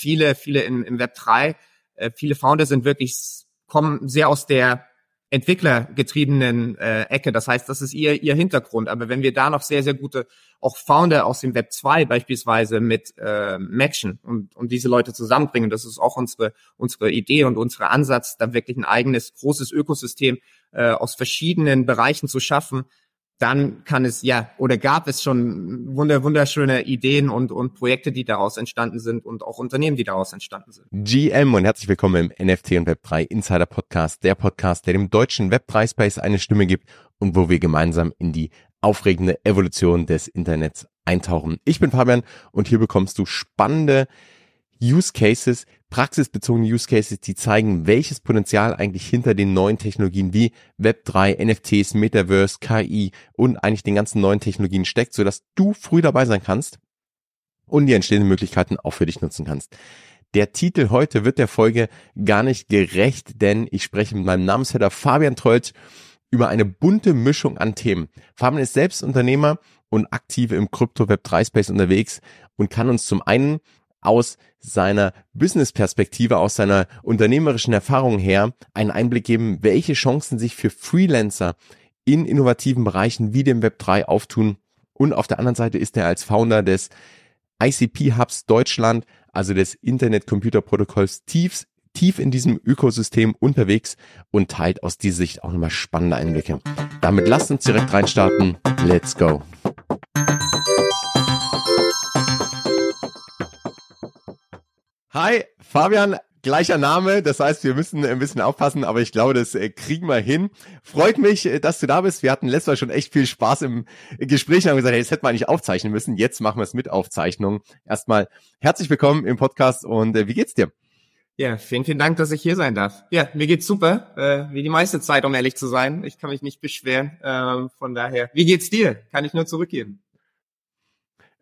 viele, viele im, im Web 3, äh, viele Founder sind wirklich, kommen sehr aus der entwicklergetriebenen äh, Ecke. Das heißt, das ist ihr, ihr Hintergrund. Aber wenn wir da noch sehr, sehr gute auch Founder aus dem Web 2 beispielsweise mit äh, matchen und, und diese Leute zusammenbringen, das ist auch unsere, unsere Idee und unser Ansatz, da wirklich ein eigenes großes Ökosystem äh, aus verschiedenen Bereichen zu schaffen, dann kann es ja oder gab es schon wunder, wunderschöne Ideen und, und Projekte, die daraus entstanden sind und auch Unternehmen, die daraus entstanden sind. GM und herzlich willkommen im NFT und Web3 Insider Podcast, der Podcast, der dem deutschen Web3 Space eine Stimme gibt und wo wir gemeinsam in die aufregende Evolution des Internets eintauchen. Ich bin Fabian und hier bekommst du spannende Use Cases, praxisbezogene Use Cases, die zeigen, welches Potenzial eigentlich hinter den neuen Technologien wie Web3, NFTs, Metaverse, KI und eigentlich den ganzen neuen Technologien steckt, sodass du früh dabei sein kannst und die entstehenden Möglichkeiten auch für dich nutzen kannst. Der Titel heute wird der Folge gar nicht gerecht, denn ich spreche mit meinem Namensvetter Fabian Trollt über eine bunte Mischung an Themen. Fabian ist selbst Unternehmer und aktiv im Krypto Web 3 Space unterwegs und kann uns zum einen aus seiner Business-Perspektive, aus seiner unternehmerischen Erfahrung her einen Einblick geben, welche Chancen sich für Freelancer in innovativen Bereichen wie dem Web 3 auftun. Und auf der anderen Seite ist er als Founder des ICP Hubs Deutschland, also des Internet Computer Protokolls tief, tief in diesem Ökosystem unterwegs und teilt aus dieser Sicht auch nochmal spannende Einblicke. Damit lasst uns direkt reinstarten. Let's go. Hi, Fabian, gleicher Name, das heißt, wir müssen ein bisschen aufpassen, aber ich glaube, das äh, kriegen wir hin. Freut mich, äh, dass du da bist. Wir hatten letztes Mal schon echt viel Spaß im Gespräch und haben gesagt, hey, das hätten wir eigentlich aufzeichnen müssen. Jetzt machen wir es mit Aufzeichnung. Erstmal herzlich willkommen im Podcast und äh, wie geht's dir? Ja, vielen, vielen Dank, dass ich hier sein darf. Ja, mir geht's super, äh, wie die meiste Zeit, um ehrlich zu sein. Ich kann mich nicht beschweren. Äh, von daher, wie geht's dir? Kann ich nur zurückgeben.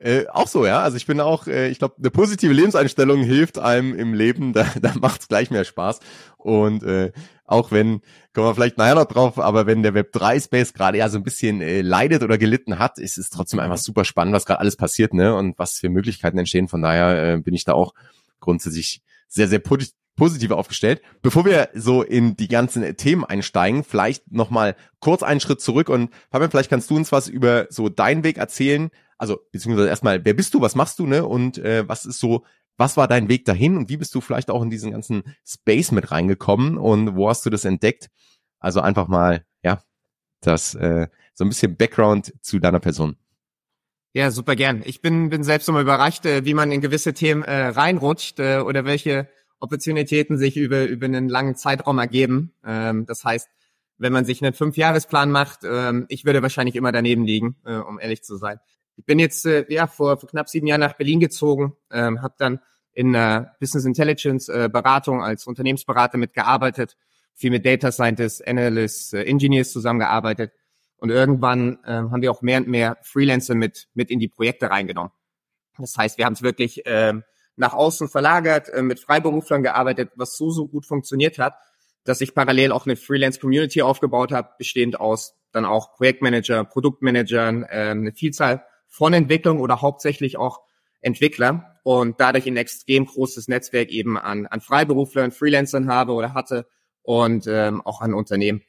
Äh, auch so, ja. Also ich bin auch, äh, ich glaube, eine positive Lebenseinstellung hilft einem im Leben, da, da macht's gleich mehr Spaß. Und äh, auch wenn, kommen wir vielleicht nachher noch drauf, aber wenn der Web3-Space gerade ja so ein bisschen äh, leidet oder gelitten hat, ist es trotzdem einfach super spannend, was gerade alles passiert, ne? Und was für Möglichkeiten entstehen. Von daher äh, bin ich da auch grundsätzlich sehr, sehr positiv aufgestellt. Bevor wir so in die ganzen Themen einsteigen, vielleicht nochmal kurz einen Schritt zurück und Fabian, vielleicht kannst du uns was über so deinen Weg erzählen, also beziehungsweise erstmal, wer bist du, was machst du, ne? Und äh, was ist so, was war dein Weg dahin und wie bist du vielleicht auch in diesen ganzen Space mit reingekommen und wo hast du das entdeckt? Also einfach mal, ja, das äh, so ein bisschen Background zu deiner Person. Ja, super gern. Ich bin, bin selbst immer überrascht, äh, wie man in gewisse Themen äh, reinrutscht äh, oder welche Opportunitäten sich über, über einen langen Zeitraum ergeben. Ähm, das heißt, wenn man sich einen Fünfjahresplan macht, ähm, ich würde wahrscheinlich immer daneben liegen, äh, um ehrlich zu sein. Ich bin jetzt äh, ja vor, vor knapp sieben Jahren nach Berlin gezogen, ähm, habe dann in einer Business Intelligence äh, Beratung als Unternehmensberater mitgearbeitet, viel mit Data Scientists, Analysts, äh, Engineers zusammengearbeitet und irgendwann äh, haben wir auch mehr und mehr Freelancer mit mit in die Projekte reingenommen. Das heißt, wir haben es wirklich äh, nach außen verlagert, äh, mit Freiberuflern gearbeitet, was so so gut funktioniert hat, dass ich parallel auch eine Freelance Community aufgebaut habe, bestehend aus dann auch Projektmanager, Produktmanagern, äh, eine Vielzahl von Entwicklung oder hauptsächlich auch Entwickler und dadurch ein extrem großes Netzwerk eben an, an Freiberuflern, Freelancern habe oder hatte und ähm, auch an Unternehmen.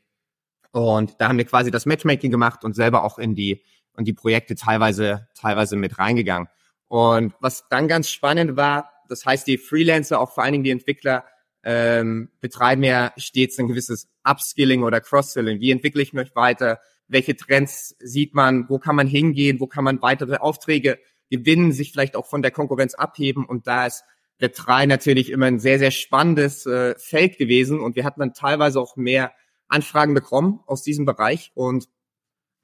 Und da haben wir quasi das Matchmaking gemacht und selber auch in die, in die Projekte teilweise, teilweise mit reingegangen. Und was dann ganz spannend war, das heißt, die Freelancer, auch vor allen Dingen die Entwickler, ähm, betreiben ja stets ein gewisses Upskilling oder Cross-Skilling. Wie entwickle ich mich weiter? Welche Trends sieht man, wo kann man hingehen, wo kann man weitere Aufträge gewinnen, sich vielleicht auch von der Konkurrenz abheben. Und da ist Web 3 natürlich immer ein sehr, sehr spannendes äh, Feld gewesen. Und wir hatten dann teilweise auch mehr Anfragen bekommen aus diesem Bereich. Und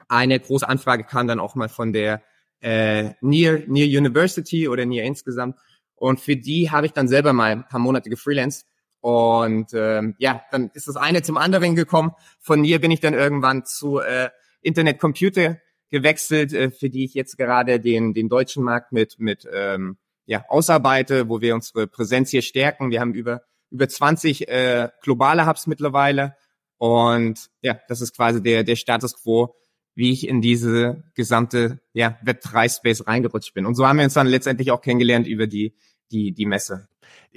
eine große Anfrage kam dann auch mal von der äh, Near, Near University oder Near insgesamt. Und für die habe ich dann selber mal ein paar Monate gefreelanced und ähm, ja, dann ist das eine zum anderen gekommen. Von hier bin ich dann irgendwann zu äh, Internet Computer gewechselt, äh, für die ich jetzt gerade den, den deutschen Markt mit, mit ähm, ja, ausarbeite, wo wir unsere Präsenz hier stärken. Wir haben über, über 20 äh, globale Hubs mittlerweile. Und ja, das ist quasi der, der Status quo, wie ich in diese gesamte ja, Web3-Space reingerutscht bin. Und so haben wir uns dann letztendlich auch kennengelernt über die, die, die Messe.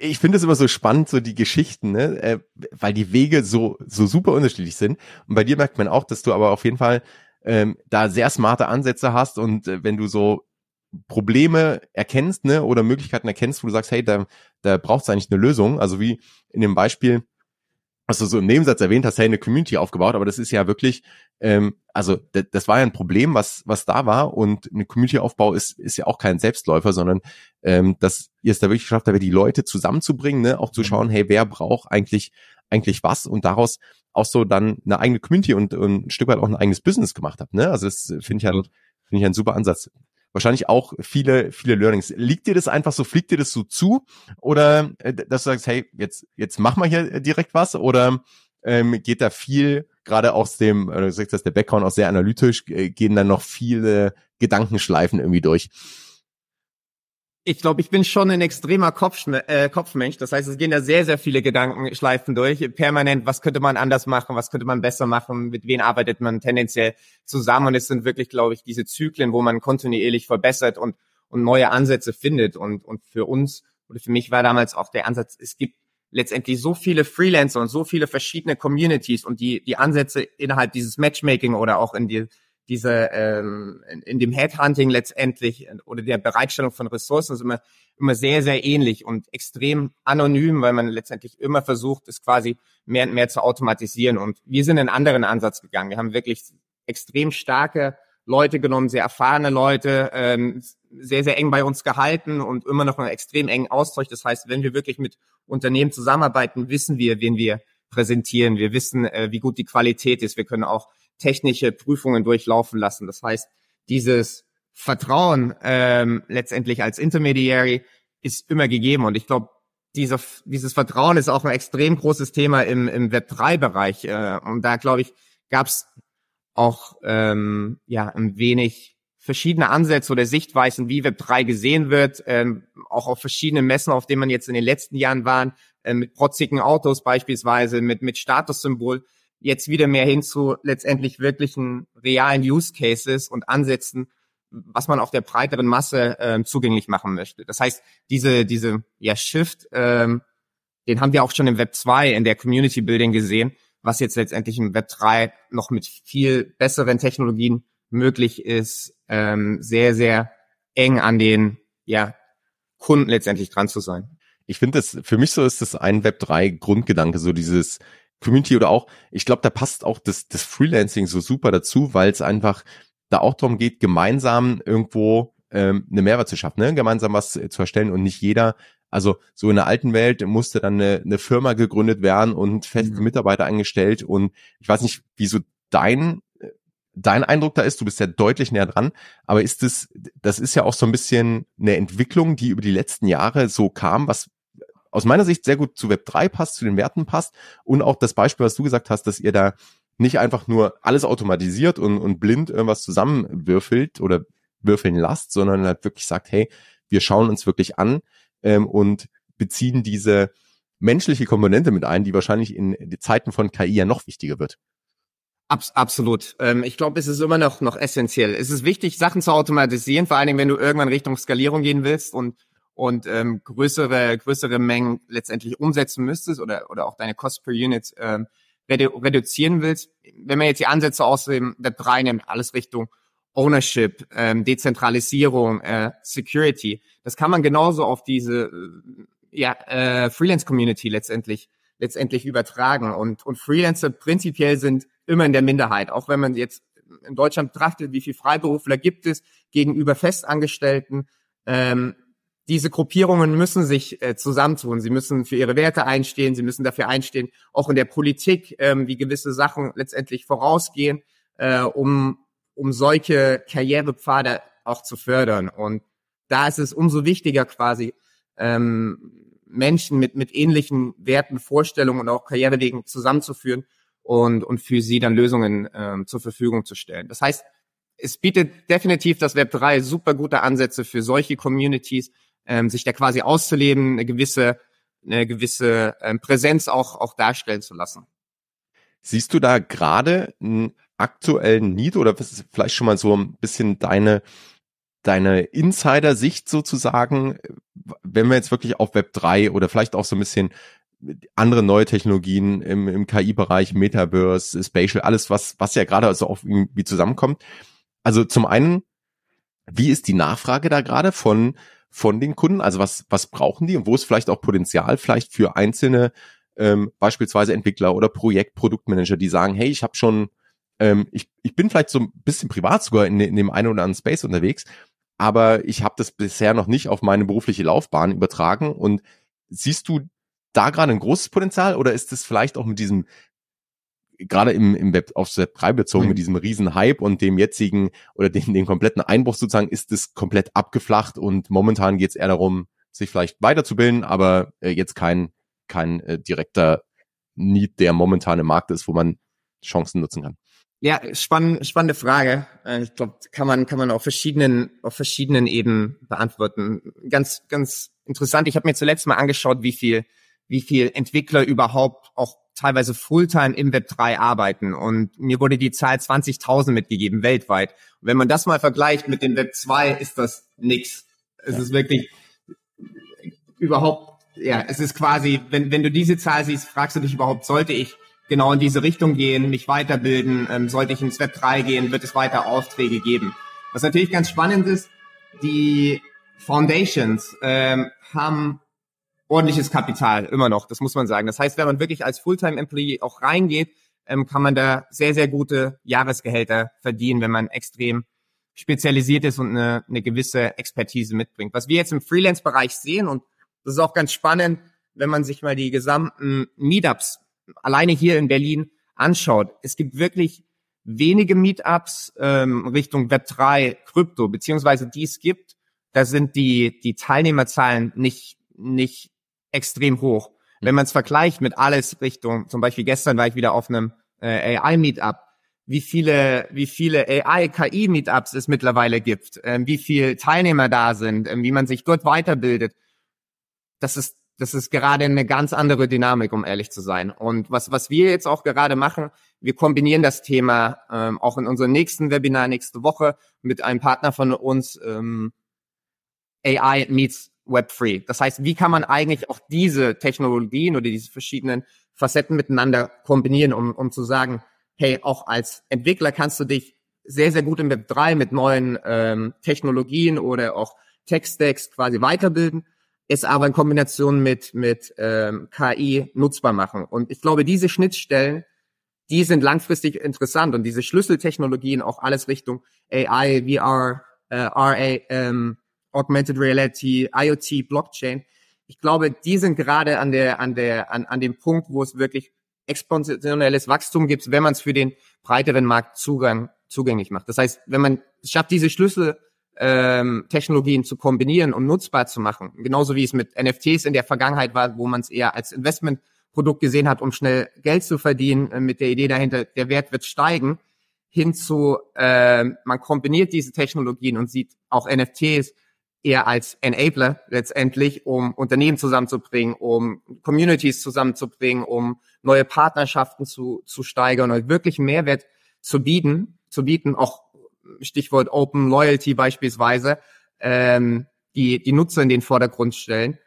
Ich finde es immer so spannend, so die Geschichten, ne? Äh, weil die Wege so, so super unterschiedlich sind. Und bei dir merkt man auch, dass du aber auf jeden Fall ähm, da sehr smarte Ansätze hast und äh, wenn du so Probleme erkennst, ne, oder Möglichkeiten erkennst, wo du sagst, hey, da, da braucht es eigentlich eine Lösung. Also wie in dem Beispiel, du so im Nebensatz erwähnt hast, hey, eine Community aufgebaut, aber das ist ja wirklich, ähm, also das war ja ein Problem, was was da war und eine Community-Aufbau ist ist ja auch kein Selbstläufer, sondern ähm, dass ihr es da wirklich geschafft habt, die Leute zusammenzubringen, ne, auch zu mhm. schauen, hey, wer braucht eigentlich eigentlich was und daraus auch so dann eine eigene Community und, und ein Stück weit auch ein eigenes Business gemacht habt, ne? Also das finde ich ja finde ich ein super Ansatz wahrscheinlich auch viele, viele Learnings. Liegt dir das einfach so, fliegt dir das so zu? Oder äh, dass du sagst, hey, jetzt, jetzt mach mal hier direkt was? Oder ähm, geht da viel, gerade aus dem, äh, du sagst, dass der Background auch sehr analytisch, äh, gehen dann noch viele Gedankenschleifen irgendwie durch? Ich glaube, ich bin schon ein extremer Kopf, äh, Kopfmensch. Das heißt, es gehen da sehr, sehr viele Gedankenschleifen durch. Permanent, was könnte man anders machen, was könnte man besser machen, mit wem arbeitet man tendenziell zusammen. Und es sind wirklich, glaube ich, diese Zyklen, wo man kontinuierlich verbessert und, und neue Ansätze findet. Und, und für uns oder für mich war damals auch der Ansatz, es gibt letztendlich so viele Freelancer und so viele verschiedene Communities und die, die Ansätze innerhalb dieses Matchmaking oder auch in die diese ähm, in, dem Headhunting letztendlich oder der Bereitstellung von Ressourcen ist immer immer sehr sehr ähnlich und extrem anonym, weil man letztendlich immer versucht, es quasi mehr und mehr zu automatisieren. Und wir sind einen anderen Ansatz gegangen. Wir haben wirklich extrem starke Leute genommen, sehr erfahrene Leute, ähm, sehr, sehr eng bei uns gehalten und immer noch einen extrem engen Austausch. Das heißt, wenn wir wirklich mit Unternehmen zusammenarbeiten, wissen wir, wen wir präsentieren. Wir wissen, äh, wie gut die Qualität ist. Wir können auch technische Prüfungen durchlaufen lassen. Das heißt, dieses Vertrauen ähm, letztendlich als Intermediary ist immer gegeben. Und ich glaube, dieser, dieses Vertrauen ist auch ein extrem großes Thema im, im Web3-Bereich. Äh, und da, glaube ich, gab es auch ähm, ja ein wenig verschiedene Ansätze oder Sichtweisen, wie Web3 gesehen wird, ähm, auch auf verschiedene Messen, auf denen man jetzt in den letzten Jahren waren, äh, mit protzigen Autos beispielsweise, mit, mit Statussymbol jetzt wieder mehr hin zu letztendlich wirklichen realen Use Cases und Ansätzen, was man auf der breiteren Masse ähm, zugänglich machen möchte. Das heißt, diese, diese ja, Shift, ähm, den haben wir auch schon im Web 2 in der Community Building gesehen, was jetzt letztendlich im Web 3 noch mit viel besseren Technologien möglich ist, ähm, sehr, sehr eng an den ja, Kunden letztendlich dran zu sein. Ich finde das, für mich so ist das ein Web 3 Grundgedanke, so dieses Community oder auch, ich glaube, da passt auch das, das Freelancing so super dazu, weil es einfach da auch darum geht, gemeinsam irgendwo ähm, eine Mehrwert zu schaffen, ne? gemeinsam was zu erstellen und nicht jeder, also so in der alten Welt musste dann eine, eine Firma gegründet werden und feste mhm. Mitarbeiter eingestellt und ich weiß nicht, wieso dein dein Eindruck da ist, du bist ja deutlich näher dran, aber ist es, das ist ja auch so ein bisschen eine Entwicklung, die über die letzten Jahre so kam, was aus meiner Sicht sehr gut zu Web 3 passt, zu den Werten passt und auch das Beispiel, was du gesagt hast, dass ihr da nicht einfach nur alles automatisiert und, und blind irgendwas zusammenwürfelt oder würfeln lasst, sondern halt wirklich sagt, hey, wir schauen uns wirklich an ähm, und beziehen diese menschliche Komponente mit ein, die wahrscheinlich in Zeiten von KI ja noch wichtiger wird. Abs absolut. Ähm, ich glaube, es ist immer noch, noch essentiell. Es ist wichtig, Sachen zu automatisieren, vor allen Dingen, wenn du irgendwann Richtung Skalierung gehen willst und und ähm, größere größere Mengen letztendlich umsetzen müsstest oder oder auch deine Cost per Unit ähm, redu reduzieren willst. Wenn man jetzt die Ansätze aus dem Web 3 nimmt, alles Richtung Ownership, ähm, Dezentralisierung, äh, Security, das kann man genauso auf diese äh, ja, äh, Freelance Community letztendlich letztendlich übertragen und und Freelancer prinzipiell sind immer in der Minderheit, auch wenn man jetzt in Deutschland betrachtet, wie viel Freiberufler gibt es gegenüber Festangestellten. Ähm, diese Gruppierungen müssen sich äh, zusammentun. Sie müssen für ihre Werte einstehen. Sie müssen dafür einstehen, auch in der Politik, ähm, wie gewisse Sachen letztendlich vorausgehen, äh, um, um solche Karrierepfade auch zu fördern. Und da ist es umso wichtiger quasi, ähm, Menschen mit, mit ähnlichen Werten, Vorstellungen und auch Karrierewegen zusammenzuführen und, und für sie dann Lösungen ähm, zur Verfügung zu stellen. Das heißt, es bietet definitiv das Web 3 super gute Ansätze für solche Communities, ähm, sich da quasi auszuleben, eine gewisse, eine gewisse ähm, Präsenz auch, auch darstellen zu lassen. Siehst du da gerade einen aktuellen Need oder was ist vielleicht schon mal so ein bisschen deine deine Insider-Sicht sozusagen, wenn wir jetzt wirklich auf Web 3 oder vielleicht auch so ein bisschen andere neue Technologien im, im KI-Bereich, Metaverse, Spatial, alles, was, was ja gerade so auch irgendwie zusammenkommt. Also zum einen, wie ist die Nachfrage da gerade von, von den Kunden? Also was, was brauchen die und wo ist vielleicht auch Potenzial vielleicht für einzelne, ähm, beispielsweise Entwickler oder Projekt, Produktmanager, die sagen, hey, ich habe schon, ähm, ich, ich bin vielleicht so ein bisschen privat sogar in, in dem einen oder anderen Space unterwegs, aber ich habe das bisher noch nicht auf meine berufliche Laufbahn übertragen und siehst du da gerade ein großes Potenzial oder ist es vielleicht auch mit diesem gerade im, im Web auf Web 3 bezogen mhm. mit diesem riesen Hype und dem jetzigen oder dem, dem kompletten Einbruch sozusagen ist es komplett abgeflacht und momentan geht es eher darum, sich vielleicht weiterzubilden, aber äh, jetzt kein kein äh, direkter Need, der momentan im Markt ist, wo man Chancen nutzen kann. Ja, spann, spannende Frage. Äh, ich glaube, kann man kann man auf verschiedenen auf verschiedenen Ebenen beantworten. Ganz ganz interessant. Ich habe mir zuletzt mal angeschaut, wie viel wie viel Entwickler überhaupt auch teilweise Fulltime im Web 3 arbeiten. Und mir wurde die Zahl 20.000 mitgegeben weltweit. Und wenn man das mal vergleicht mit dem Web 2, ist das nix. Es ja. ist wirklich überhaupt, ja, es ist quasi, wenn, wenn du diese Zahl siehst, fragst du dich überhaupt, sollte ich genau in diese Richtung gehen, mich weiterbilden, ähm, sollte ich ins Web 3 gehen, wird es weiter Aufträge geben. Was natürlich ganz spannend ist, die Foundations ähm, haben ordentliches Kapital, immer noch, das muss man sagen. Das heißt, wenn man wirklich als Fulltime-Employee auch reingeht, ähm, kann man da sehr, sehr gute Jahresgehälter verdienen, wenn man extrem spezialisiert ist und eine, eine gewisse Expertise mitbringt. Was wir jetzt im Freelance-Bereich sehen, und das ist auch ganz spannend, wenn man sich mal die gesamten Meetups alleine hier in Berlin anschaut. Es gibt wirklich wenige Meetups ähm, Richtung Web3, Krypto, beziehungsweise die es gibt, da sind die, die Teilnehmerzahlen nicht, nicht extrem hoch. Wenn man es vergleicht mit alles Richtung, zum Beispiel gestern war ich wieder auf einem äh, AI-Meetup, wie viele, wie viele AI-KI-Meetups es mittlerweile gibt, äh, wie viele Teilnehmer da sind, äh, wie man sich dort weiterbildet. Das ist, das ist gerade eine ganz andere Dynamik, um ehrlich zu sein. Und was, was wir jetzt auch gerade machen, wir kombinieren das Thema ähm, auch in unserem nächsten Webinar nächste Woche mit einem Partner von uns, ähm, AI meets Web3. Das heißt, wie kann man eigentlich auch diese Technologien oder diese verschiedenen Facetten miteinander kombinieren, um, um zu sagen, hey, auch als Entwickler kannst du dich sehr, sehr gut im Web3 mit neuen ähm, Technologien oder auch Tech-Stacks quasi weiterbilden, es aber in Kombination mit, mit ähm, KI nutzbar machen. Und ich glaube, diese Schnittstellen, die sind langfristig interessant und diese Schlüsseltechnologien, auch alles Richtung AI, VR, äh, RA, ähm, Augmented Reality, IoT, Blockchain. Ich glaube, die sind gerade an der, an der, an, an dem Punkt, wo es wirklich exponentielles Wachstum gibt, wenn man es für den breiteren Markt Zugang, zugänglich macht. Das heißt, wenn man es schafft, diese Schlüssel ähm, Technologien zu kombinieren und nutzbar zu machen, genauso wie es mit NFTs in der Vergangenheit war, wo man es eher als Investmentprodukt gesehen hat, um schnell Geld zu verdienen, äh, mit der Idee dahinter, der Wert wird steigen, hinzu, äh, man kombiniert diese Technologien und sieht auch NFTs eher als Enabler letztendlich, um Unternehmen zusammenzubringen, um Communities zusammenzubringen, um neue Partnerschaften zu, zu steigern und wirklich Mehrwert zu bieten, zu bieten, auch Stichwort Open Loyalty beispielsweise, ähm, die, die Nutzer in den Vordergrund stellen,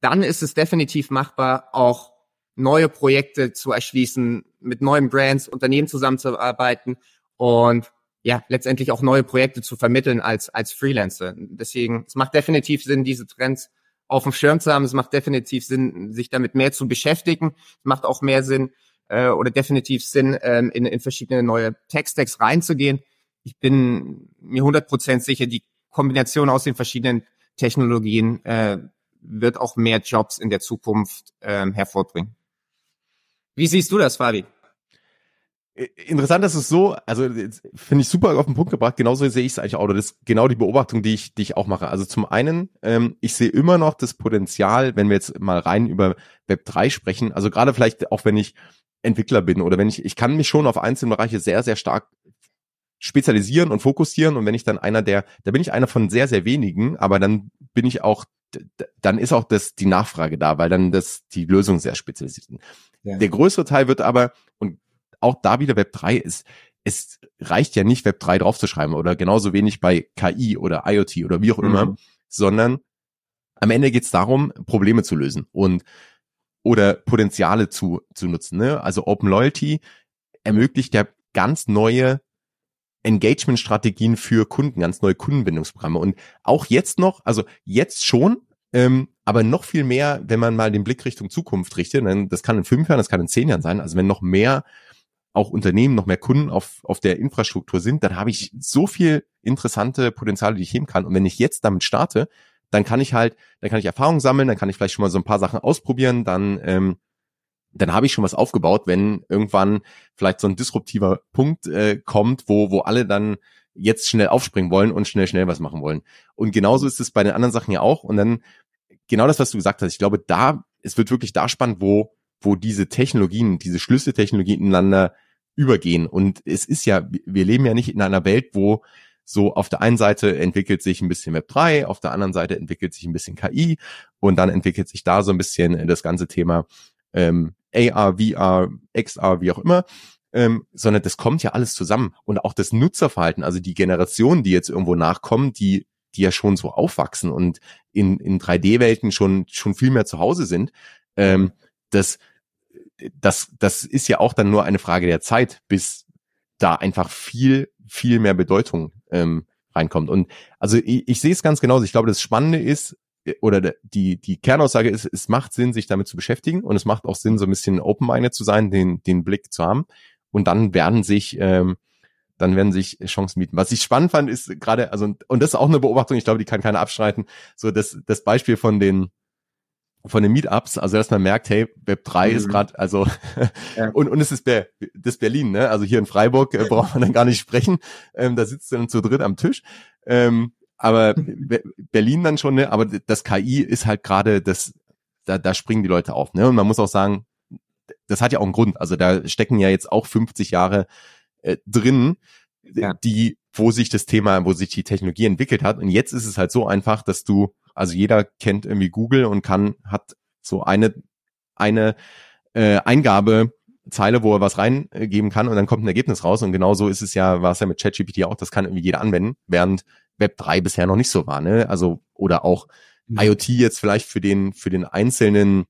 dann ist es definitiv machbar, auch neue Projekte zu erschließen, mit neuen Brands, Unternehmen zusammenzuarbeiten und ja, letztendlich auch neue Projekte zu vermitteln als, als Freelancer. Deswegen, es macht definitiv Sinn, diese Trends auf dem Schirm zu haben. Es macht definitiv Sinn, sich damit mehr zu beschäftigen. Es macht auch mehr Sinn äh, oder definitiv Sinn, ähm, in, in verschiedene neue Tech-Stacks reinzugehen. Ich bin mir 100% sicher, die Kombination aus den verschiedenen Technologien äh, wird auch mehr Jobs in der Zukunft ähm, hervorbringen. Wie siehst du das, Fabi? Interessant ist es so, also finde ich super auf den Punkt gebracht, genauso sehe ich es eigentlich auch, oder das ist genau die Beobachtung, die ich, die ich auch mache. Also zum einen, ähm, ich sehe immer noch das Potenzial, wenn wir jetzt mal rein über Web 3 sprechen, also gerade vielleicht auch wenn ich Entwickler bin oder wenn ich, ich kann mich schon auf einzelne Bereiche sehr, sehr stark spezialisieren und fokussieren und wenn ich dann einer der, da bin ich einer von sehr, sehr wenigen, aber dann bin ich auch, dann ist auch das, die Nachfrage da, weil dann das, die Lösung sehr spezialisiert sind. Ja. Der größere Teil wird aber, auch da wieder Web 3 ist, es reicht ja nicht, Web 3 draufzuschreiben oder genauso wenig bei KI oder IoT oder wie auch immer, mhm. sondern am Ende geht es darum, Probleme zu lösen und oder Potenziale zu, zu nutzen. Ne? Also Open Loyalty ermöglicht ja ganz neue Engagement-Strategien für Kunden, ganz neue Kundenbindungsprogramme. Und auch jetzt noch, also jetzt schon, ähm, aber noch viel mehr, wenn man mal den Blick Richtung Zukunft richtet, dann, das kann in fünf Jahren, das kann in zehn Jahren sein, also wenn noch mehr auch Unternehmen, noch mehr Kunden auf, auf der Infrastruktur sind, dann habe ich so viel interessante Potenziale, die ich heben kann. Und wenn ich jetzt damit starte, dann kann ich halt, dann kann ich Erfahrung sammeln, dann kann ich vielleicht schon mal so ein paar Sachen ausprobieren, dann ähm, dann habe ich schon was aufgebaut, wenn irgendwann vielleicht so ein disruptiver Punkt äh, kommt, wo, wo alle dann jetzt schnell aufspringen wollen und schnell, schnell was machen wollen. Und genauso ist es bei den anderen Sachen ja auch. Und dann genau das, was du gesagt hast. Ich glaube, da, es wird wirklich da spannend, wo, wo diese Technologien, diese Schlüsseltechnologien ineinander übergehen. Und es ist ja, wir leben ja nicht in einer Welt, wo so auf der einen Seite entwickelt sich ein bisschen Web 3, auf der anderen Seite entwickelt sich ein bisschen KI und dann entwickelt sich da so ein bisschen das ganze Thema ähm, AR, VR, XR, wie auch immer, ähm, sondern das kommt ja alles zusammen. Und auch das Nutzerverhalten, also die Generationen, die jetzt irgendwo nachkommen, die, die ja schon so aufwachsen und in, in 3D-Welten schon, schon viel mehr zu Hause sind, ähm, das, das, das ist ja auch dann nur eine Frage der Zeit, bis da einfach viel, viel mehr Bedeutung ähm, reinkommt. Und also ich, ich sehe es ganz genauso. Ich glaube, das Spannende ist, oder die, die Kernaussage ist, es macht Sinn, sich damit zu beschäftigen und es macht auch Sinn, so ein bisschen open-minded zu sein, den, den Blick zu haben. Und dann werden sich, ähm, dann werden sich Chancen bieten. Was ich spannend fand, ist gerade, also, und das ist auch eine Beobachtung, ich glaube, die kann keiner abstreiten, so das, das Beispiel von den, von den Meetups, also dass man merkt, hey, Web 3 mhm. ist gerade, also ja. und, und es ist Ber das Berlin, ne? Also hier in Freiburg äh, braucht man dann gar nicht sprechen. Ähm, da sitzt dann zu dritt am Tisch. Ähm, aber Berlin dann schon, ne? Aber das KI ist halt gerade das, da, da springen die Leute auf, ne? Und man muss auch sagen, das hat ja auch einen Grund. Also da stecken ja jetzt auch 50 Jahre äh, drin, ja. die, wo sich das Thema, wo sich die Technologie entwickelt hat. Und jetzt ist es halt so einfach, dass du, also jeder kennt irgendwie Google und kann, hat so eine, eine äh, Eingabe, Zeile, wo er was reingeben kann und dann kommt ein Ergebnis raus. Und genau so ist es ja, war es ja mit ChatGPT auch, das kann irgendwie jeder anwenden, während Web 3 bisher noch nicht so war, ne? Also, oder auch mhm. IoT jetzt vielleicht für den, für den einzelnen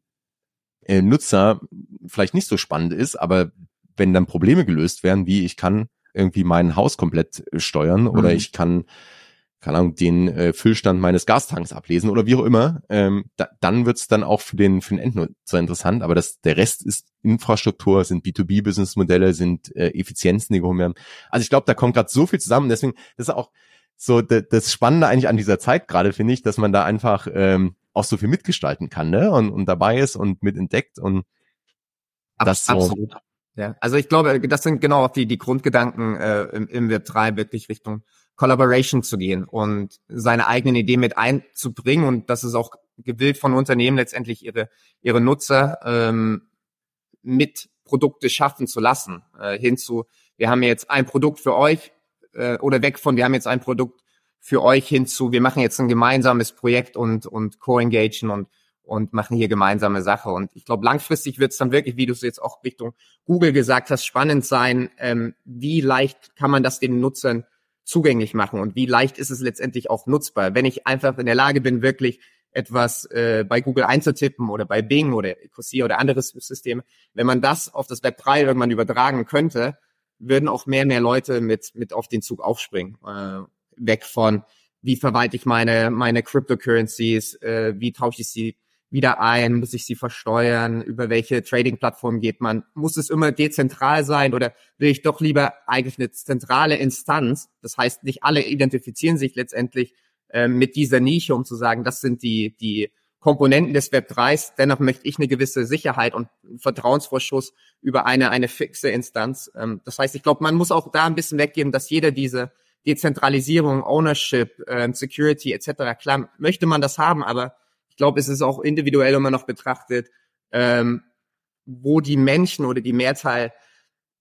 äh, Nutzer vielleicht nicht so spannend ist, aber wenn dann Probleme gelöst werden, wie ich kann irgendwie mein Haus komplett äh, steuern mhm. oder ich kann keine Ahnung, den äh, Füllstand meines Gastanks ablesen oder wie auch immer, ähm, da, dann wird's dann auch für den, für den Endnutzer interessant. Aber das, der Rest ist Infrastruktur, sind B2B-Businessmodelle, sind äh, Effizienzen, die gehoben werden. Also ich glaube, da kommt gerade so viel zusammen. Deswegen, das ist auch so das Spannende eigentlich an dieser Zeit gerade, finde ich, dass man da einfach ähm, auch so viel mitgestalten kann, ne? Und, und dabei ist und mitentdeckt und das so. Absolut. Ja, also ich glaube, das sind genau auch die, die Grundgedanken äh, im, im Web 3 wirklich Richtung Collaboration zu gehen und seine eigenen Ideen mit einzubringen und das ist auch gewillt von Unternehmen letztendlich ihre ihre Nutzer ähm, mit Produkte schaffen zu lassen. Äh, hinzu, wir haben jetzt ein Produkt für euch äh, oder weg von, wir haben jetzt ein Produkt für euch hinzu, wir machen jetzt ein gemeinsames Projekt und und co-engagen und und machen hier gemeinsame Sache. Und ich glaube, langfristig wird es dann wirklich, wie du es jetzt auch Richtung Google gesagt hast, spannend sein, ähm, wie leicht kann man das den Nutzern zugänglich machen und wie leicht ist es letztendlich auch nutzbar. Wenn ich einfach in der Lage bin, wirklich etwas äh, bei Google einzutippen oder bei Bing oder Ecosia oder anderes System, wenn man das auf das Web 3 irgendwann übertragen könnte, würden auch mehr und mehr Leute mit, mit auf den Zug aufspringen. Äh, weg von, wie verwalte ich meine, meine Cryptocurrencies, äh, wie tausche ich sie wieder ein? Muss ich sie versteuern? Über welche Trading-Plattform geht man? Muss es immer dezentral sein oder will ich doch lieber eigentlich eine zentrale Instanz? Das heißt, nicht alle identifizieren sich letztendlich äh, mit dieser Nische, um zu sagen, das sind die, die Komponenten des Web 3s. Dennoch möchte ich eine gewisse Sicherheit und Vertrauensvorschuss über eine, eine fixe Instanz. Ähm, das heißt, ich glaube, man muss auch da ein bisschen weggeben, dass jeder diese Dezentralisierung, Ownership, äh, Security etc. Klar, möchte man das haben, aber ich glaube, es ist auch individuell immer noch betrachtet, ähm, wo die Menschen oder die Mehrzahl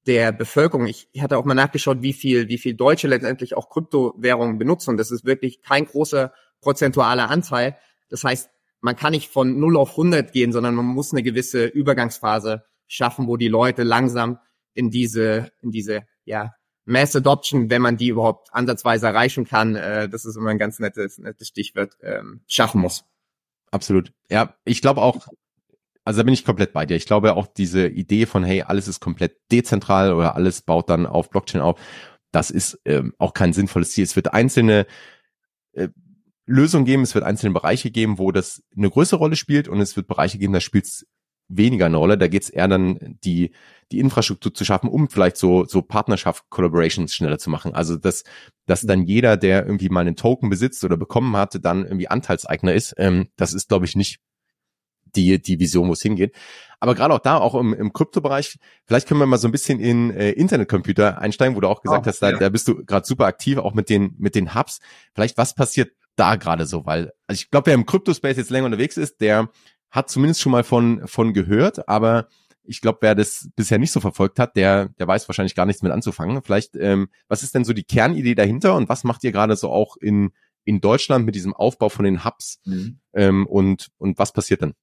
der Bevölkerung, ich, hatte auch mal nachgeschaut, wie viel, wie viel Deutsche letztendlich auch Kryptowährungen benutzen. Das ist wirklich kein großer prozentualer Anteil. Das heißt, man kann nicht von 0 auf 100 gehen, sondern man muss eine gewisse Übergangsphase schaffen, wo die Leute langsam in diese, in diese, ja, Mass Adoption, wenn man die überhaupt ansatzweise erreichen kann, äh, das ist immer ein ganz nettes, nettes Stichwort, ähm, schaffen muss. Absolut. Ja, ich glaube auch, also da bin ich komplett bei dir. Ich glaube auch diese Idee von, hey, alles ist komplett dezentral oder alles baut dann auf Blockchain auf, das ist ähm, auch kein sinnvolles Ziel. Es wird einzelne äh, Lösungen geben, es wird einzelne Bereiche geben, wo das eine größere Rolle spielt und es wird Bereiche geben, da spielt es weniger eine Rolle. Da geht es eher dann, die, die Infrastruktur zu schaffen, um vielleicht so, so Partnerschaft, Collaborations schneller zu machen. Also, dass, dass dann jeder, der irgendwie mal einen Token besitzt oder bekommen hatte, dann irgendwie Anteilseigner ist. Ähm, das ist, glaube ich, nicht die, die Vision, wo es hingeht. Aber gerade auch da, auch im, im Kryptobereich, vielleicht können wir mal so ein bisschen in äh, Internetcomputer einsteigen, wo du auch gesagt oh, hast, da, ja. da bist du gerade super aktiv, auch mit den, mit den Hubs. Vielleicht, was passiert da gerade so? Weil, also ich glaube, wer im Kryptospace jetzt länger unterwegs ist, der hat zumindest schon mal von, von gehört, aber ich glaube, wer das bisher nicht so verfolgt hat, der, der weiß wahrscheinlich gar nichts mit anzufangen. Vielleicht, ähm, was ist denn so die Kernidee dahinter und was macht ihr gerade so auch in, in Deutschland mit diesem Aufbau von den Hubs mhm. ähm, und, und was passiert dann?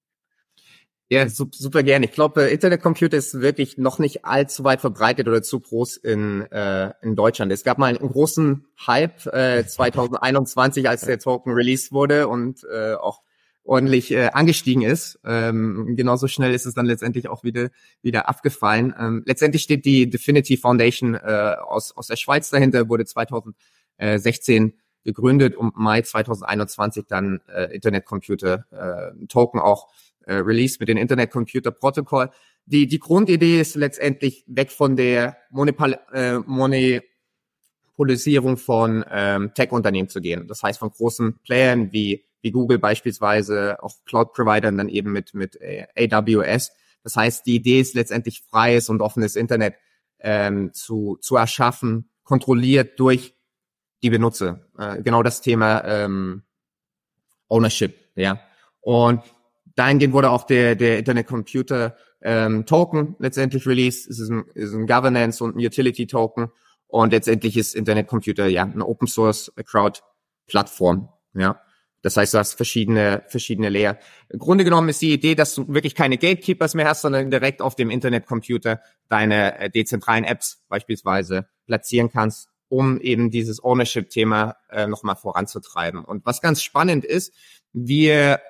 Ja, super gerne. Ich glaube, Internetcomputer ist wirklich noch nicht allzu weit verbreitet oder zu groß in, äh, in Deutschland. Es gab mal einen großen Hype äh, 2021, als der Token released wurde und äh, auch ordentlich äh, angestiegen ist. Ähm, genauso schnell ist es dann letztendlich auch wieder wieder abgefallen. Ähm, letztendlich steht die Definity Foundation äh, aus aus der Schweiz dahinter, wurde 2016 gegründet und Mai 2021 dann äh, Internet Computer äh, Token auch äh, released mit dem Internet Computer Protocol. Die die Grundidee ist letztendlich weg von der Monopol äh, Monopolisierung von ähm, Tech-Unternehmen zu gehen. Das heißt von großen Playern wie wie Google beispielsweise, auch Cloud-Providern dann eben mit, mit äh, AWS. Das heißt, die Idee ist letztendlich freies und offenes Internet ähm, zu, zu erschaffen, kontrolliert durch die Benutzer. Äh, genau das Thema ähm, Ownership, ja. Und dahingehend wurde auch der, der Internet Computer ähm, Token letztendlich released. Es ist ein, ist ein Governance und ein Utility Token. Und letztendlich ist Internet Computer ja eine Open Source Crowd Plattform, ja. Das heißt, du hast verschiedene, verschiedene Layer. Im Grunde genommen ist die Idee, dass du wirklich keine Gatekeepers mehr hast, sondern direkt auf dem Internetcomputer deine äh, dezentralen Apps beispielsweise platzieren kannst, um eben dieses Ownership-Thema äh, nochmal voranzutreiben. Und was ganz spannend ist, wir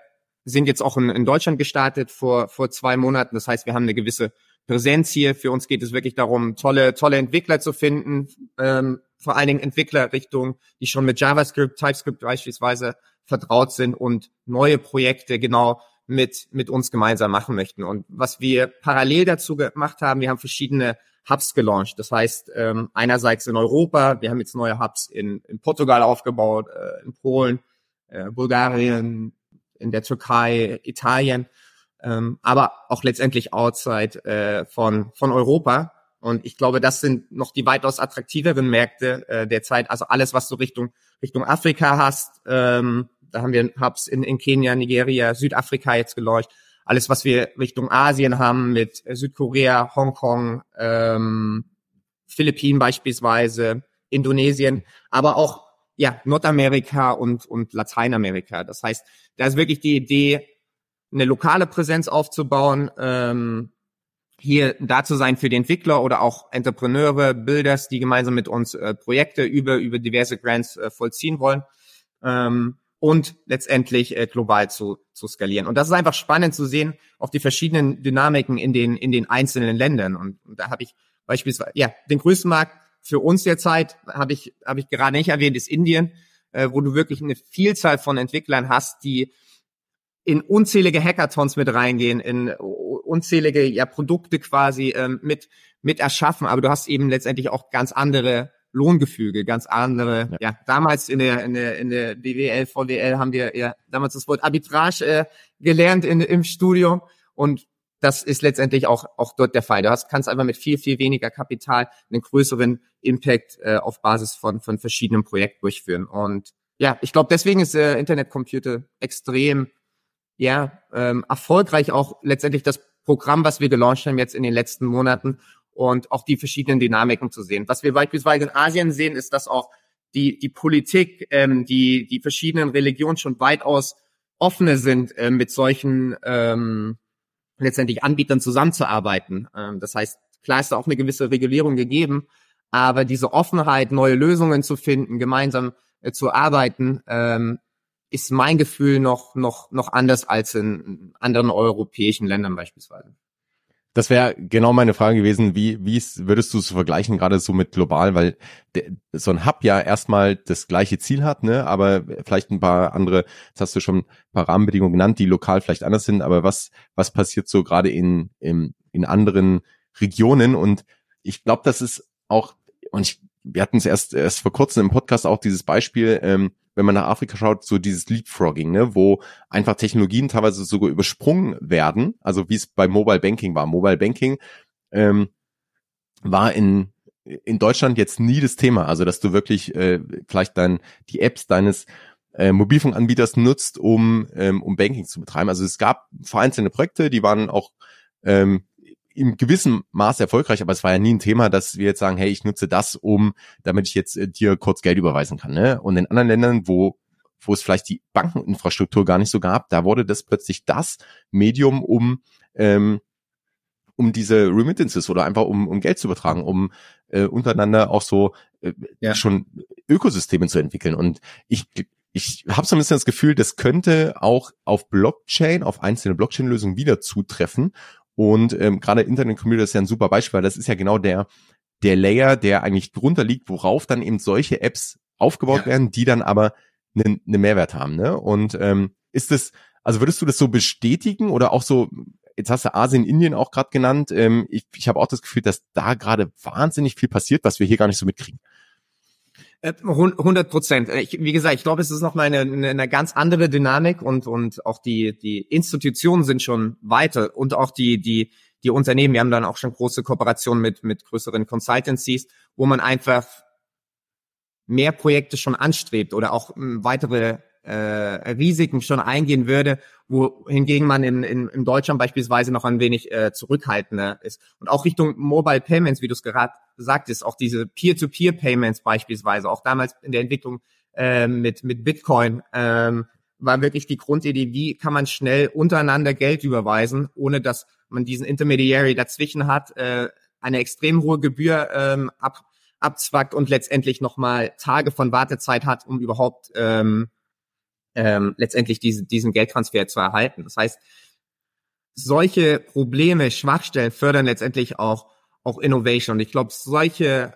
sind jetzt auch in, in Deutschland gestartet vor, vor zwei Monaten. Das heißt, wir haben eine gewisse Präsenz hier. Für uns geht es wirklich darum, tolle, tolle Entwickler zu finden, ähm, vor allen Dingen Entwicklerrichtungen, die schon mit JavaScript, TypeScript beispielsweise vertraut sind und neue Projekte genau mit, mit uns gemeinsam machen möchten. Und was wir parallel dazu gemacht haben, wir haben verschiedene Hubs gelauncht. Das heißt, ähm, einerseits in Europa, wir haben jetzt neue Hubs in, in Portugal aufgebaut, äh, in Polen, äh, Bulgarien, in der Türkei, Italien, ähm, aber auch letztendlich outside äh, von, von Europa. Und ich glaube, das sind noch die weitaus attraktiveren Märkte äh, derzeit. Also alles, was du Richtung Richtung Afrika hast, ähm, da haben wir Hubs in, in Kenia, Nigeria, Südafrika jetzt gelauncht. Alles, was wir Richtung Asien haben mit Südkorea, Hongkong, ähm, Philippinen beispielsweise, Indonesien, aber auch ja Nordamerika und und Lateinamerika. Das heißt, da ist wirklich die Idee, eine lokale Präsenz aufzubauen, ähm, hier da zu sein für die Entwickler oder auch Entrepreneure, Builders, die gemeinsam mit uns äh, Projekte über über diverse Grants äh, vollziehen wollen. Ähm, und letztendlich äh, global zu, zu skalieren. Und das ist einfach spannend zu sehen, auf die verschiedenen Dynamiken in den, in den einzelnen Ländern. Und, und da habe ich beispielsweise, ja, den größten Markt für uns derzeit, habe ich, habe ich gerade nicht erwähnt, ist Indien, äh, wo du wirklich eine Vielzahl von Entwicklern hast, die in unzählige Hackathons mit reingehen, in unzählige ja, Produkte quasi ähm, mit, mit erschaffen. Aber du hast eben letztendlich auch ganz andere Lohngefüge, ganz andere. Ja. ja, damals in der in der in der BWL, VWL haben wir ja damals das Wort Arbitrage äh, gelernt in, im Studium und das ist letztendlich auch auch dort der Fall. Du hast, kannst einfach mit viel viel weniger Kapital einen größeren Impact äh, auf Basis von von verschiedenen Projekten durchführen und ja, ich glaube, deswegen ist äh, Internetcomputer extrem ja ähm, erfolgreich auch letztendlich das Programm, was wir gelauncht haben jetzt in den letzten Monaten und auch die verschiedenen Dynamiken zu sehen. Was wir beispielsweise in Asien sehen, ist, dass auch die, die Politik, ähm, die, die verschiedenen Religionen schon weitaus offene sind, ähm, mit solchen ähm, letztendlich Anbietern zusammenzuarbeiten. Ähm, das heißt, klar ist da auch eine gewisse Regulierung gegeben, Aber diese Offenheit, neue Lösungen zu finden, gemeinsam äh, zu arbeiten, ähm, ist mein Gefühl noch, noch, noch anders als in anderen europäischen Ländern beispielsweise. Das wäre genau meine Frage gewesen, wie, wie würdest du es vergleichen, gerade so mit global, weil der, so ein Hub ja erstmal das gleiche Ziel hat, ne, aber vielleicht ein paar andere, jetzt hast du schon ein paar Rahmenbedingungen genannt, die lokal vielleicht anders sind, aber was, was passiert so gerade in, in, in anderen Regionen? Und ich glaube, das ist auch, und ich, wir hatten es erst, erst vor kurzem im Podcast auch dieses Beispiel, ähm, wenn man nach Afrika schaut, so dieses Leapfrogging, ne, wo einfach Technologien teilweise sogar übersprungen werden, also wie es bei Mobile Banking war. Mobile Banking ähm, war in in Deutschland jetzt nie das Thema, also dass du wirklich äh, vielleicht dann die Apps deines äh, Mobilfunkanbieters nutzt, um ähm, um Banking zu betreiben. Also es gab vereinzelte Projekte, die waren auch ähm, im gewissen Maß erfolgreich, aber es war ja nie ein Thema, dass wir jetzt sagen, hey, ich nutze das, um, damit ich jetzt äh, dir kurz Geld überweisen kann. Ne? Und in anderen Ländern, wo wo es vielleicht die Bankeninfrastruktur gar nicht so gab, da wurde das plötzlich das Medium, um ähm, um diese Remittances oder einfach um, um Geld zu übertragen, um äh, untereinander auch so äh, ja. schon Ökosysteme zu entwickeln. Und ich ich habe so ein bisschen das Gefühl, das könnte auch auf Blockchain, auf einzelne Blockchain-Lösungen wieder zutreffen. Und ähm, gerade Internet Community ist ja ein super Beispiel, weil das ist ja genau der, der Layer, der eigentlich drunter liegt, worauf dann eben solche Apps aufgebaut ja. werden, die dann aber einen ne Mehrwert haben. Ne? Und ähm, ist das, also würdest du das so bestätigen oder auch so, jetzt hast du Asien, Indien auch gerade genannt, ähm, ich, ich habe auch das Gefühl, dass da gerade wahnsinnig viel passiert, was wir hier gar nicht so mitkriegen. 100 äh, Prozent. Wie gesagt, ich glaube, es ist noch mal eine, eine ganz andere Dynamik und und auch die die Institutionen sind schon weiter und auch die die die Unternehmen. Wir haben dann auch schon große Kooperationen mit mit größeren Consultancies, wo man einfach mehr Projekte schon anstrebt oder auch hm, weitere äh, Risiken schon eingehen würde, wohingegen man in, in, in Deutschland beispielsweise noch ein wenig äh, zurückhaltender ist. Und auch Richtung Mobile Payments, wie du es gerade sagtest, auch diese Peer-to-Peer-Payments beispielsweise, auch damals in der Entwicklung äh, mit, mit Bitcoin, ähm, war wirklich die Grundidee, wie kann man schnell untereinander Geld überweisen, ohne dass man diesen Intermediary dazwischen hat, äh, eine extrem hohe Gebühr ähm, ab, abzwackt und letztendlich nochmal Tage von Wartezeit hat, um überhaupt ähm, ähm, letztendlich diese, diesen Geldtransfer zu erhalten. Das heißt, solche Probleme, Schwachstellen fördern letztendlich auch, auch Innovation. Und ich glaube, solche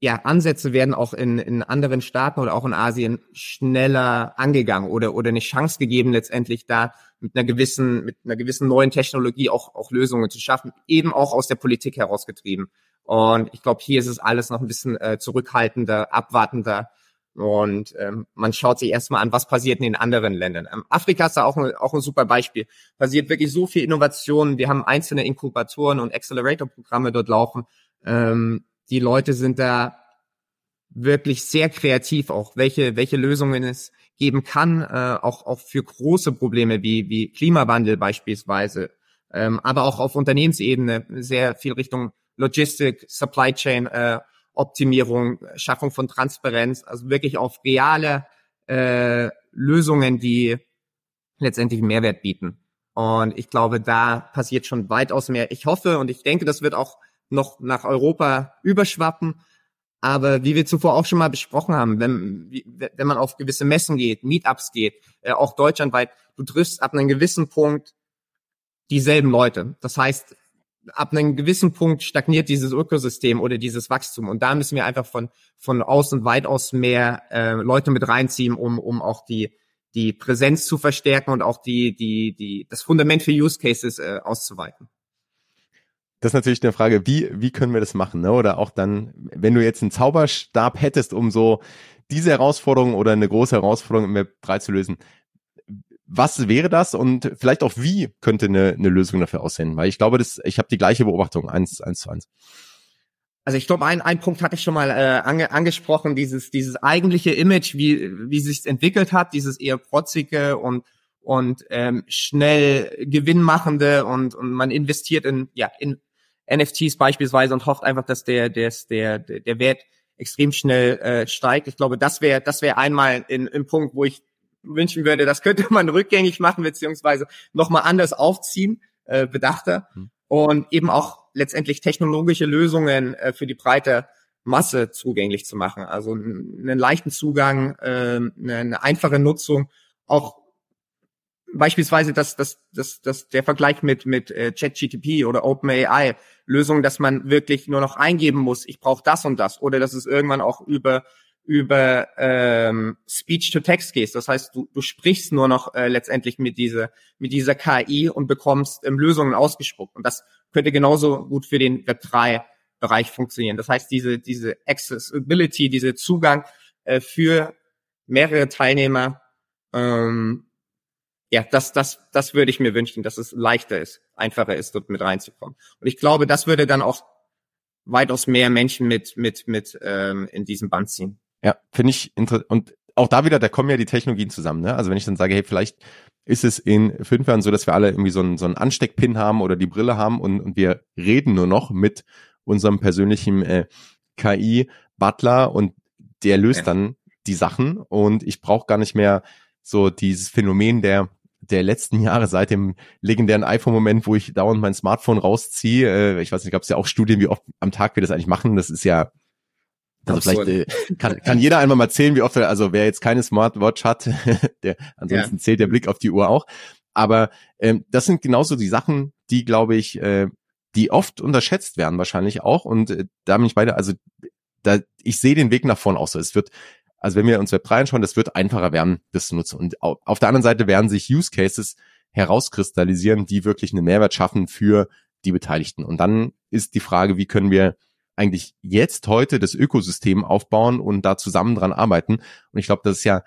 ja, Ansätze werden auch in, in anderen Staaten oder auch in Asien schneller angegangen oder, oder eine Chance gegeben, letztendlich da mit einer gewissen, mit einer gewissen neuen Technologie auch, auch Lösungen zu schaffen, eben auch aus der Politik herausgetrieben. Und ich glaube, hier ist es alles noch ein bisschen äh, zurückhaltender, abwartender und ähm, man schaut sich erstmal an, was passiert in den anderen Ländern. Ähm, Afrika ist da auch ein, auch ein super Beispiel. Passiert wirklich so viel Innovation. Wir haben einzelne Inkubatoren und Accelerator-Programme dort laufen. Ähm, die Leute sind da wirklich sehr kreativ, auch welche, welche Lösungen es geben kann, äh, auch, auch für große Probleme wie, wie Klimawandel beispielsweise, ähm, aber auch auf Unternehmensebene sehr viel Richtung Logistik, Supply Chain äh, Optimierung, Schaffung von Transparenz, also wirklich auf reale äh, Lösungen, die letztendlich Mehrwert bieten. Und ich glaube, da passiert schon weitaus mehr. Ich hoffe und ich denke, das wird auch noch nach Europa überschwappen. Aber wie wir zuvor auch schon mal besprochen haben, wenn, wenn man auf gewisse Messen geht, Meetups geht, äh, auch deutschlandweit, du triffst ab einem gewissen Punkt dieselben Leute. Das heißt, ab einem gewissen Punkt stagniert dieses Ökosystem oder dieses Wachstum. Und da müssen wir einfach von, von außen weitaus mehr äh, Leute mit reinziehen, um, um auch die, die Präsenz zu verstärken und auch die, die, die, das Fundament für Use Cases äh, auszuweiten. Das ist natürlich eine Frage, wie, wie können wir das machen? Ne? Oder auch dann, wenn du jetzt einen Zauberstab hättest, um so diese Herausforderung oder eine große Herausforderung im Web 3 zu lösen, was wäre das und vielleicht auch wie könnte eine, eine Lösung dafür aussehen? Weil ich glaube, das, ich habe die gleiche Beobachtung, eins, eins zu eins. Also ich glaube, ein, ein Punkt hatte ich schon mal äh, ange, angesprochen, dieses, dieses eigentliche Image, wie, wie sich entwickelt hat, dieses eher protzige und, und ähm, schnell gewinnmachende und, und man investiert in, ja, in NFTs beispielsweise und hofft einfach, dass der, der, der, der Wert extrem schnell äh, steigt. Ich glaube, das wäre das wäre einmal in, im Punkt, wo ich wünschen würde, das könnte man rückgängig machen, beziehungsweise nochmal anders aufziehen, äh, bedachter. Mhm. und eben auch letztendlich technologische Lösungen äh, für die breite Masse zugänglich zu machen. Also einen leichten Zugang, äh, eine einfache Nutzung, auch beispielsweise das, das, das, das, der Vergleich mit, mit äh, ChatGTP oder OpenAI Lösungen, dass man wirklich nur noch eingeben muss, ich brauche das und das, oder dass es irgendwann auch über über ähm, Speech to Text gehst. Das heißt, du, du sprichst nur noch äh, letztendlich mit dieser mit dieser KI und bekommst ähm, Lösungen ausgespuckt. Und das könnte genauso gut für den Web 3 Bereich funktionieren. Das heißt, diese diese Accessibility, diese Zugang äh, für mehrere Teilnehmer ähm, ja, das, das, das würde ich mir wünschen, dass es leichter ist, einfacher ist, dort mit reinzukommen. Und ich glaube, das würde dann auch weitaus mehr Menschen mit, mit, mit ähm, in diesem Band ziehen. Ja, finde ich interessant. Und auch da wieder, da kommen ja die Technologien zusammen. Ne? Also wenn ich dann sage, hey, vielleicht ist es in fünf Jahren so, dass wir alle irgendwie so einen, so einen Ansteckpin haben oder die Brille haben und, und wir reden nur noch mit unserem persönlichen äh, KI-Butler und der löst dann die Sachen und ich brauche gar nicht mehr so dieses Phänomen der der letzten Jahre seit dem legendären iPhone-Moment, wo ich dauernd mein Smartphone rausziehe. Äh, ich weiß nicht, gab es ja auch Studien, wie oft am Tag wir das eigentlich machen. Das ist ja also vielleicht äh, kann, kann jeder einmal mal zählen, wie oft er, also wer jetzt keine Smartwatch hat, der ansonsten ja. zählt der Blick auf die Uhr auch. Aber ähm, das sind genauso die Sachen, die, glaube ich, äh, die oft unterschätzt werden wahrscheinlich auch. Und äh, da bin ich beide, also da, ich sehe den Weg nach vorn auch so. Es wird also wenn wir uns Web3 anschauen, das wird einfacher werden, das zu nutzen. Und auf der anderen Seite werden sich Use Cases herauskristallisieren, die wirklich einen Mehrwert schaffen für die Beteiligten. Und dann ist die Frage, wie können wir eigentlich jetzt heute das Ökosystem aufbauen und da zusammen dran arbeiten. Und ich glaube, das ist ja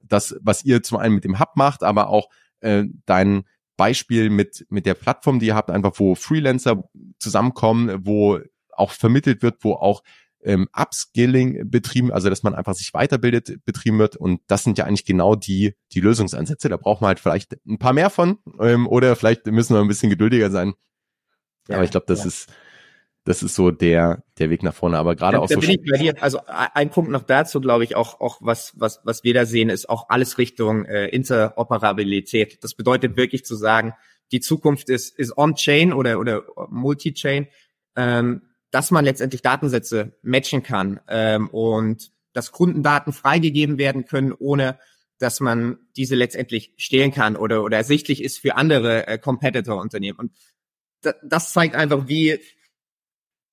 das, was ihr zum einen mit dem Hub macht, aber auch äh, dein Beispiel mit, mit der Plattform, die ihr habt, einfach wo Freelancer zusammenkommen, wo auch vermittelt wird, wo auch ähm, Upskilling betrieben, also dass man einfach sich weiterbildet, betrieben wird. Und das sind ja eigentlich genau die, die Lösungsansätze. Da braucht man halt vielleicht ein paar mehr von ähm, oder vielleicht müssen wir ein bisschen geduldiger sein. Ja, Aber ich glaube, das ja. ist das ist so der der Weg nach vorne. Aber gerade auch da so. Bin ich bei dir. Also ein Punkt noch dazu, glaube ich, auch auch was was was wir da sehen, ist auch alles Richtung äh, Interoperabilität. Das bedeutet wirklich zu sagen, die Zukunft ist ist on-chain oder oder multi-chain. Ähm, dass man letztendlich Datensätze matchen kann ähm, und dass Kundendaten freigegeben werden können, ohne dass man diese letztendlich stehlen kann oder, oder ersichtlich ist für andere äh, Competitor-Unternehmen. Und da, das zeigt einfach, wie,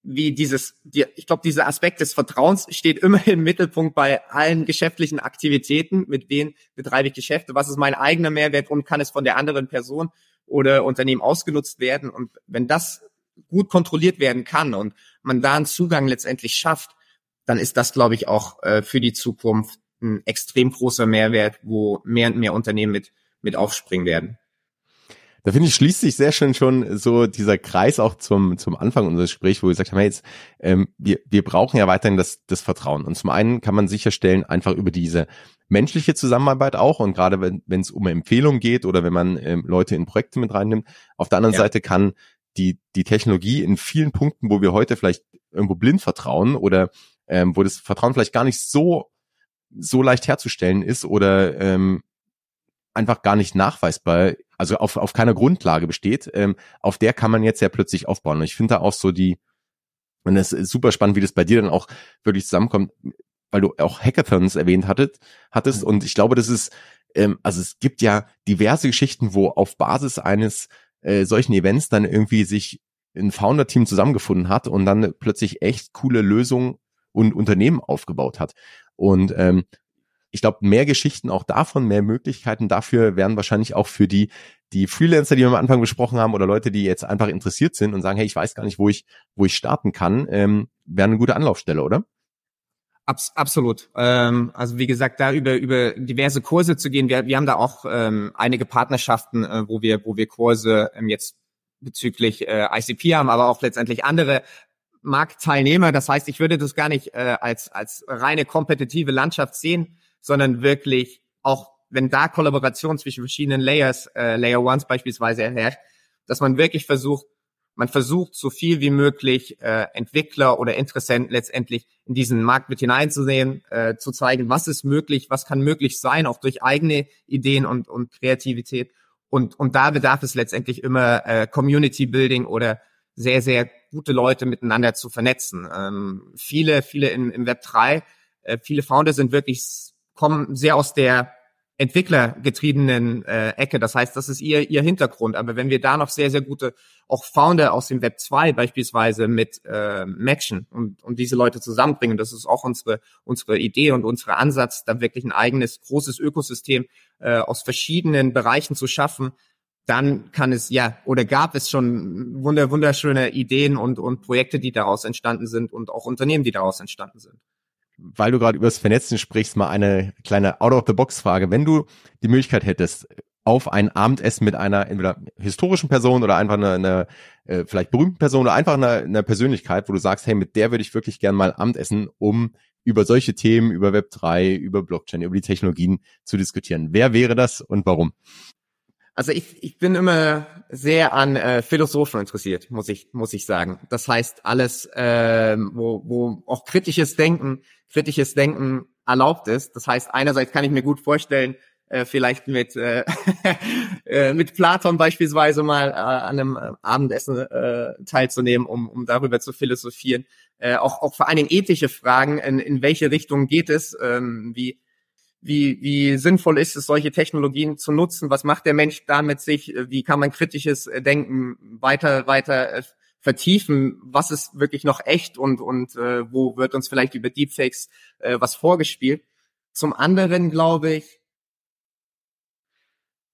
wie dieses, die, ich glaube, dieser Aspekt des Vertrauens steht immer im Mittelpunkt bei allen geschäftlichen Aktivitäten. Mit wem betreibe ich Geschäfte? Was ist mein eigener Mehrwert und kann es von der anderen Person oder Unternehmen ausgenutzt werden? Und wenn das gut kontrolliert werden kann und man da einen Zugang letztendlich schafft, dann ist das, glaube ich, auch äh, für die Zukunft ein extrem großer Mehrwert, wo mehr und mehr Unternehmen mit, mit aufspringen werden. Da finde ich, schließt sich sehr schön schon so dieser Kreis auch zum, zum Anfang unseres Gesprächs, wo wir gesagt haben, hey, jetzt, ähm, wir, wir brauchen ja weiterhin das, das Vertrauen. Und zum einen kann man sicherstellen, einfach über diese menschliche Zusammenarbeit auch und gerade wenn es um Empfehlungen geht oder wenn man ähm, Leute in Projekte mit reinnimmt. Auf der anderen ja. Seite kann die, die Technologie in vielen Punkten, wo wir heute vielleicht irgendwo blind vertrauen oder ähm, wo das Vertrauen vielleicht gar nicht so, so leicht herzustellen ist oder ähm, einfach gar nicht nachweisbar, also auf, auf keiner Grundlage besteht, ähm, auf der kann man jetzt ja plötzlich aufbauen. Und ich finde da auch so die, und es ist super spannend, wie das bei dir dann auch wirklich zusammenkommt, weil du auch Hackathons erwähnt hattet, hattest. Und ich glaube, das ist, ähm, also es gibt ja diverse Geschichten, wo auf Basis eines äh, solchen Events dann irgendwie sich ein Founder-Team zusammengefunden hat und dann plötzlich echt coole Lösungen und Unternehmen aufgebaut hat. Und ähm, ich glaube, mehr Geschichten auch davon, mehr Möglichkeiten dafür wären wahrscheinlich auch für die, die Freelancer, die wir am Anfang besprochen haben, oder Leute, die jetzt einfach interessiert sind und sagen, hey, ich weiß gar nicht, wo ich, wo ich starten kann, ähm, wäre eine gute Anlaufstelle, oder? Abs absolut. Ähm, also wie gesagt, da über über diverse Kurse zu gehen. Wir, wir haben da auch ähm, einige Partnerschaften, äh, wo wir wo wir Kurse ähm, jetzt bezüglich äh, ICP haben, aber auch letztendlich andere Marktteilnehmer. Das heißt, ich würde das gar nicht äh, als als reine kompetitive Landschaft sehen, sondern wirklich auch, wenn da Kollaboration zwischen verschiedenen Layers, äh, Layer Ones beispielsweise herrscht, dass man wirklich versucht, man versucht so viel wie möglich äh, Entwickler oder Interessenten letztendlich in diesen Markt mit hineinzusehen, äh, zu zeigen, was ist möglich, was kann möglich sein, auch durch eigene Ideen und, und Kreativität. Und, und da bedarf es letztendlich immer äh, Community Building oder sehr, sehr gute Leute miteinander zu vernetzen. Ähm, viele, viele im, im Web 3, äh, viele Founder sind wirklich, kommen sehr aus der entwicklergetriebenen äh, Ecke. Das heißt, das ist ihr, ihr Hintergrund. Aber wenn wir da noch sehr, sehr gute auch Founder aus dem Web 2 beispielsweise mit äh, matchen und, und diese Leute zusammenbringen, das ist auch unsere, unsere Idee und unser Ansatz, da wirklich ein eigenes großes Ökosystem äh, aus verschiedenen Bereichen zu schaffen, dann kann es ja oder gab es schon wunder, wunderschöne Ideen und, und Projekte, die daraus entstanden sind und auch Unternehmen, die daraus entstanden sind weil du gerade übers Vernetzen sprichst, mal eine kleine Out-of-the-Box-Frage. Wenn du die Möglichkeit hättest, auf ein Abendessen mit einer entweder historischen Person oder einfach einer eine äh, vielleicht berühmten Person oder einfach einer eine Persönlichkeit, wo du sagst, hey, mit der würde ich wirklich gern mal Abendessen, um über solche Themen, über Web 3, über Blockchain, über die Technologien zu diskutieren. Wer wäre das und warum? Also ich, ich bin immer sehr an äh, Philosophen interessiert, muss ich muss ich sagen. Das heißt alles, äh, wo, wo auch kritisches Denken, kritisches Denken erlaubt ist. Das heißt einerseits kann ich mir gut vorstellen, äh, vielleicht mit äh, äh, mit Platon beispielsweise mal äh, an einem äh, Abendessen äh, teilzunehmen, um um darüber zu philosophieren. Äh, auch auch vor allen Dingen ethische Fragen, in, in welche Richtung geht es, ähm, wie wie, wie sinnvoll ist es, solche Technologien zu nutzen? Was macht der Mensch damit sich? Wie kann man kritisches äh, Denken weiter, weiter äh, vertiefen? Was ist wirklich noch echt und, und äh, wo wird uns vielleicht über Deepfakes äh, was vorgespielt? Zum anderen glaube ich,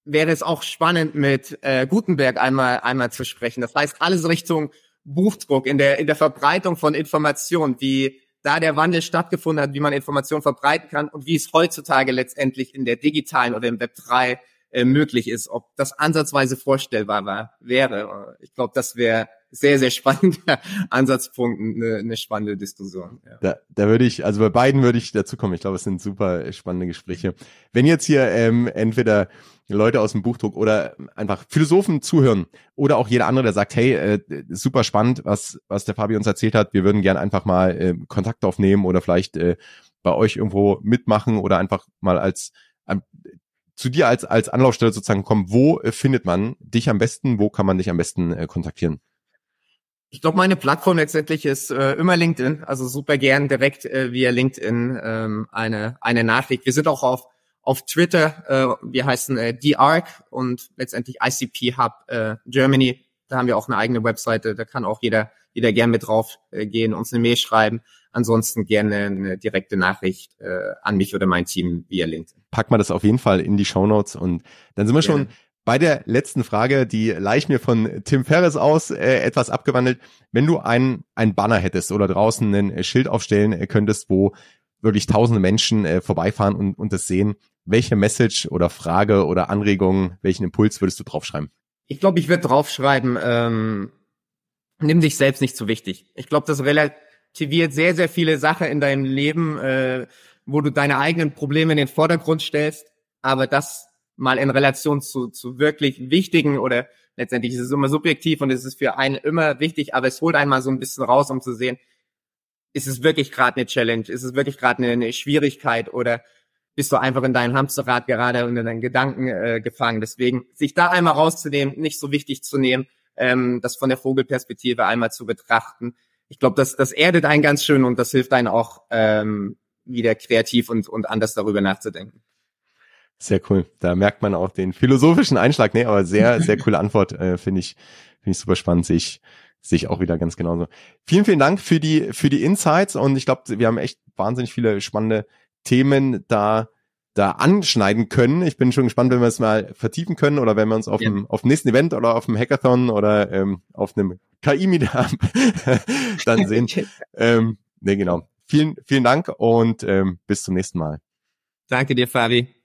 wäre es auch spannend, mit äh, Gutenberg einmal, einmal zu sprechen. Das heißt, alles Richtung Buchdruck in der, in der Verbreitung von Informationen, wie da der Wandel stattgefunden hat, wie man Informationen verbreiten kann und wie es heutzutage letztendlich in der digitalen oder im Web 3 äh, möglich ist, ob das ansatzweise vorstellbar war, wäre. Ich glaube, das wäre sehr, sehr spannender Ansatzpunkt, eine, eine spannende Diskussion. Ja. Da, da würde ich, also bei beiden würde ich dazu kommen. Ich glaube, es sind super spannende Gespräche. Wenn jetzt hier ähm, entweder Leute aus dem Buchdruck oder einfach Philosophen zuhören oder auch jeder andere, der sagt, hey, äh, super spannend, was, was der Fabi uns erzählt hat. Wir würden gern einfach mal äh, Kontakt aufnehmen oder vielleicht äh, bei euch irgendwo mitmachen oder einfach mal als äh, zu dir als, als Anlaufstelle sozusagen kommen. Wo äh, findet man dich am besten? Wo kann man dich am besten äh, kontaktieren? Ich glaube, meine Plattform letztendlich ist äh, immer LinkedIn, also super gern direkt äh, via LinkedIn ähm, eine eine Nachricht. Wir sind auch auf auf Twitter, äh, wir heißen äh, DARC und letztendlich ICP Hub äh, Germany. Da haben wir auch eine eigene Webseite, da kann auch jeder, jeder gern mit drauf äh, gehen, uns eine Mail schreiben. Ansonsten gerne eine direkte Nachricht äh, an mich oder mein Team via LinkedIn. Pack mal das auf jeden Fall in die Show Notes und dann sind wir gerne. schon bei der letzten Frage, die leicht mir von Tim Ferris aus äh, etwas abgewandelt. Wenn du ein, ein Banner hättest oder draußen ein Schild aufstellen äh, könntest, wo wirklich tausende Menschen äh, vorbeifahren und, und das sehen, welche Message oder Frage oder Anregung, welchen Impuls würdest du draufschreiben? Ich glaube, ich würde draufschreiben, ähm, nimm dich selbst nicht zu wichtig. Ich glaube, das relativiert sehr, sehr viele Sachen in deinem Leben, äh, wo du deine eigenen Probleme in den Vordergrund stellst, aber das mal in Relation zu, zu wirklich wichtigen oder letztendlich ist es immer subjektiv und es ist für einen immer wichtig, aber es holt einmal so ein bisschen raus, um zu sehen, ist es wirklich gerade eine Challenge, ist es wirklich gerade eine, eine Schwierigkeit oder bist du einfach in deinem Hamsterrad gerade und in deinen Gedanken äh, gefangen. Deswegen sich da einmal rauszunehmen, nicht so wichtig zu nehmen, ähm, das von der Vogelperspektive einmal zu betrachten. Ich glaube, das, das erdet einen ganz schön und das hilft einen auch ähm, wieder kreativ und, und anders darüber nachzudenken. Sehr cool. Da merkt man auch den philosophischen Einschlag. Nee, aber sehr, sehr coole Antwort. Äh, Finde ich, finde ich super spannend. Sehe ich, sehe ich auch wieder ganz genauso. Vielen, vielen Dank für die, für die Insights und ich glaube, wir haben echt wahnsinnig viele spannende Themen da da anschneiden können. Ich bin schon gespannt, wenn wir es mal vertiefen können oder wenn wir uns auf ja. dem auf dem nächsten Event oder auf dem Hackathon oder ähm, auf einem KI-Meetup dann sehen. ähm, nee, genau. Vielen, vielen Dank und ähm, bis zum nächsten Mal. Danke dir, Fabi.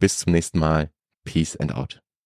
Bis zum nächsten Mal. Peace and out.